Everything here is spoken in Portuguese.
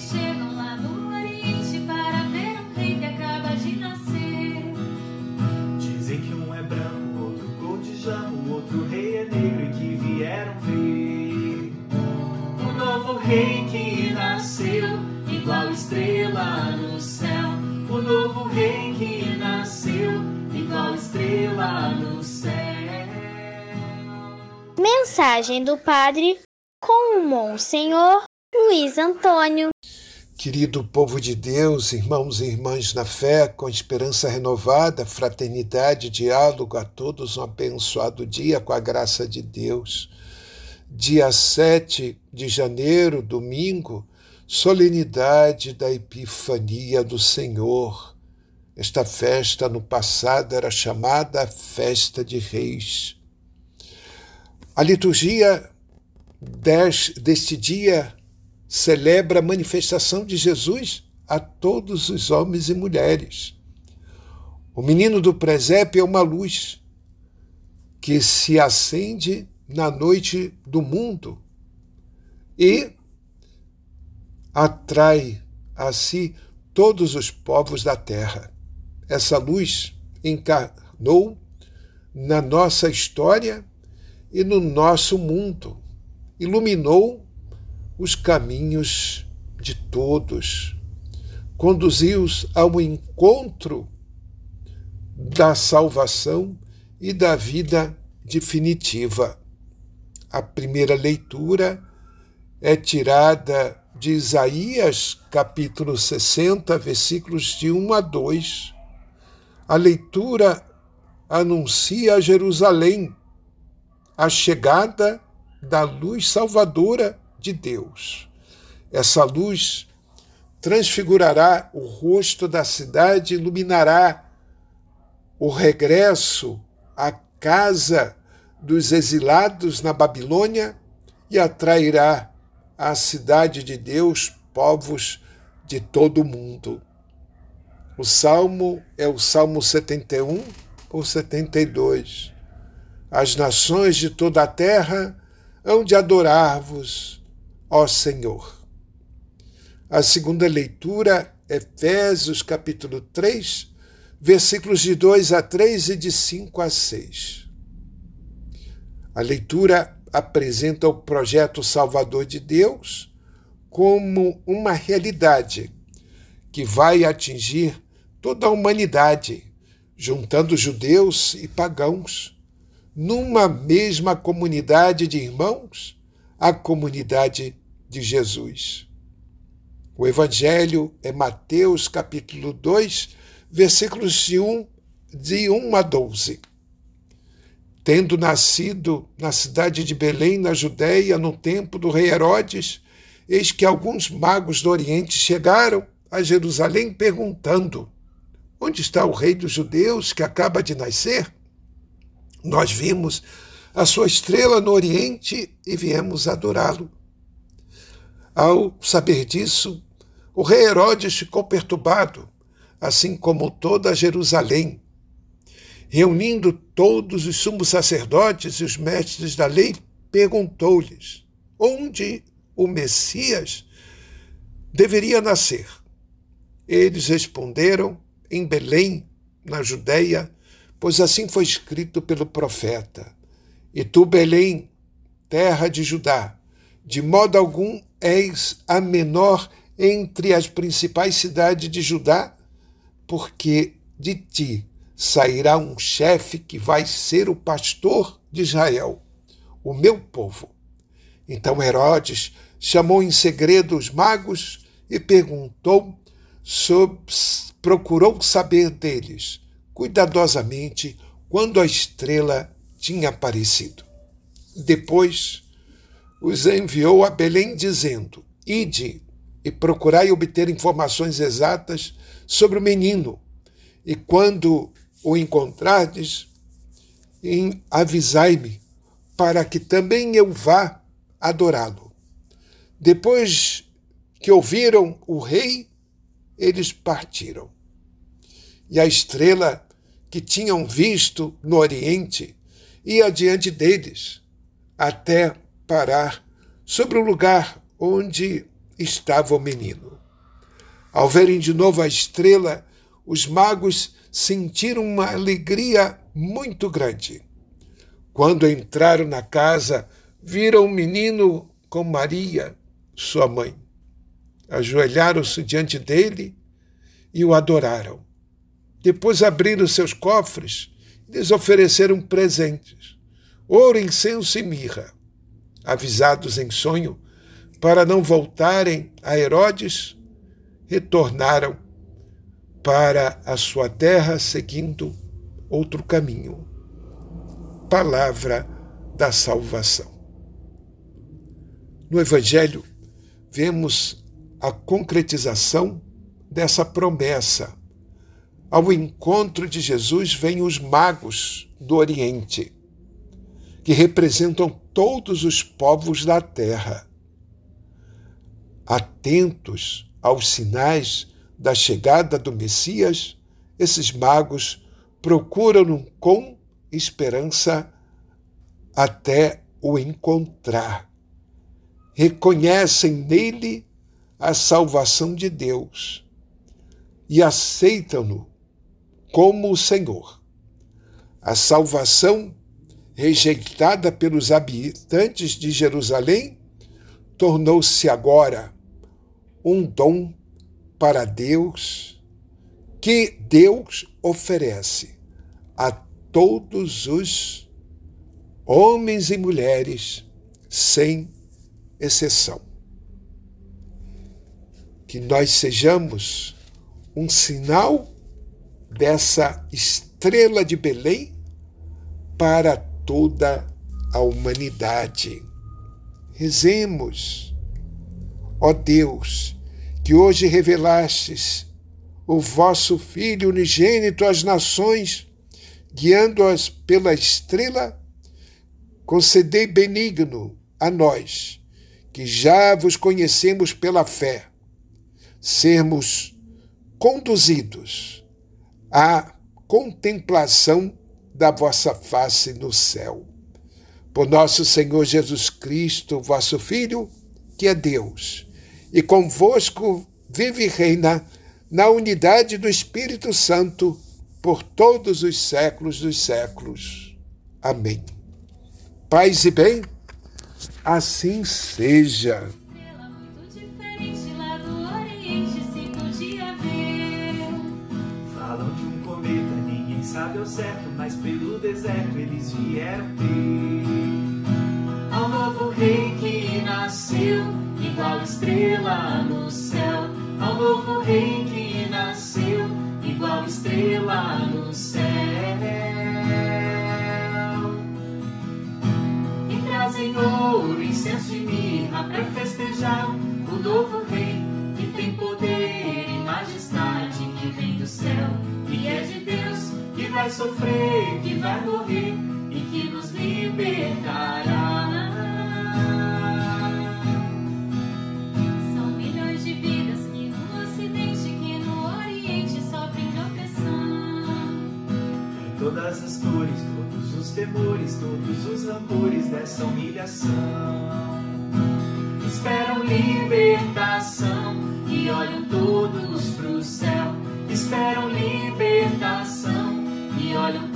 chegam lá no Oriente para ver um rei que acaba de nascer. Dizem que um é branco, outro cor de jambo, outro rei é negro e que vieram ver. Um novo rei que nasceu, igual estrela no céu. O novo rei que nasceu, igual estrela no céu. Mensagem do Padre com o Monsenhor Luiz Antônio. Querido povo de Deus, irmãos e irmãs na fé, com esperança renovada, fraternidade, diálogo, a todos um abençoado dia com a graça de Deus. Dia 7 de janeiro, domingo, solenidade da Epifania do Senhor. Esta festa no passado era chamada Festa de Reis. A liturgia deste dia celebra a manifestação de Jesus a todos os homens e mulheres. O menino do presépio é uma luz que se acende na noite do mundo e atrai a si todos os povos da terra. Essa luz encarnou na nossa história e no nosso mundo, iluminou os caminhos de todos, conduziu-os ao encontro da salvação e da vida definitiva. A primeira leitura é tirada de Isaías, capítulo 60, versículos de 1 a 2. A leitura anuncia a Jerusalém a chegada da luz salvadora de Deus. Essa luz transfigurará o rosto da cidade, iluminará o regresso à casa dos exilados na Babilônia e atrairá à cidade de Deus povos de todo o mundo. O salmo é o Salmo 71 ou 72. As nações de toda a terra hão de adorar-vos, ó Senhor. A segunda leitura, Efésios capítulo 3, versículos de 2 a 3 e de 5 a 6. A leitura apresenta o projeto salvador de Deus como uma realidade que vai atingir toda a humanidade, juntando judeus e pagãos, numa mesma comunidade de irmãos, a comunidade de Jesus. O Evangelho é Mateus capítulo 2, versículos de 1, de 1 a 12. Tendo nascido na cidade de Belém, na Judéia, no tempo do rei Herodes, eis que alguns magos do Oriente chegaram a Jerusalém perguntando: Onde está o rei dos judeus que acaba de nascer? Nós vimos a sua estrela no Oriente e viemos adorá-lo. Ao saber disso, o rei Herodes ficou perturbado, assim como toda Jerusalém. Reunindo todos os sumos sacerdotes e os mestres da lei, perguntou-lhes onde o Messias deveria nascer. Eles responderam: em Belém, na Judéia, pois assim foi escrito pelo profeta. E tu, Belém, terra de Judá, de modo algum és a menor entre as principais cidades de Judá, porque de ti sairá um chefe que vai ser o pastor de Israel, o meu povo. Então Herodes chamou em segredo os magos e perguntou, sobre, procurou saber deles cuidadosamente quando a estrela tinha aparecido. Depois os enviou a Belém, dizendo: Ide e procurai obter informações exatas sobre o menino, e quando o encontrardes, avisai-me, para que também eu vá adorá-lo. Depois que ouviram o rei, eles partiram. E a estrela que tinham visto no Oriente ia diante deles, até parar sobre o lugar onde estava o menino. Ao verem de novo a estrela, os magos sentiram uma alegria muito grande. Quando entraram na casa, viram o menino com Maria, sua mãe. Ajoelharam-se diante dele e o adoraram. Depois abriram seus cofres e lhes ofereceram presentes: ouro, incenso e mirra. Avisados em sonho para não voltarem a Herodes, retornaram para a sua terra seguindo outro caminho. Palavra da salvação. No Evangelho, vemos a concretização dessa promessa. Ao encontro de Jesus vêm os magos do Oriente, que representam todos os povos da terra. Atentos aos sinais da chegada do Messias, esses magos procuram com esperança até o encontrar. Reconhecem nele a salvação de Deus e aceitam-no como o Senhor. A salvação, rejeitada pelos habitantes de Jerusalém, tornou-se agora um dom para Deus que Deus oferece a todos os homens e mulheres, sem exceção. Que nós sejamos um sinal dessa estrela de Belém para toda a humanidade. Rezemos, ó Deus, que hoje revelastes o vosso Filho unigênito às nações, guiando-as pela estrela, concedei benigno a nós, que já vos conhecemos pela fé, sermos conduzidos à contemplação da vossa face no céu. Por nosso Senhor Jesus Cristo, vosso Filho, que é Deus, e convosco vive e reina na unidade do Espírito Santo por todos os séculos dos séculos. Amém. Paz e bem, assim seja. Ao certo, mas pelo deserto eles vieram ter. Ao novo rei que nasceu, igual estrela no céu. Ao novo rei que nasceu, igual estrela no céu. E trazem ouro, incenso e mirra para festejar o novo rei que tem poder e majestade que vem do céu e é de Deus vai sofrer, que vai morrer e que nos libertará. São milhões de vidas que no Ocidente, que no Oriente sofrem de opressão. Em todas as cores, todos os temores, todos os rancores dessa humilhação. Esperam libertação e olham todos pro céu. Esperam libertação olham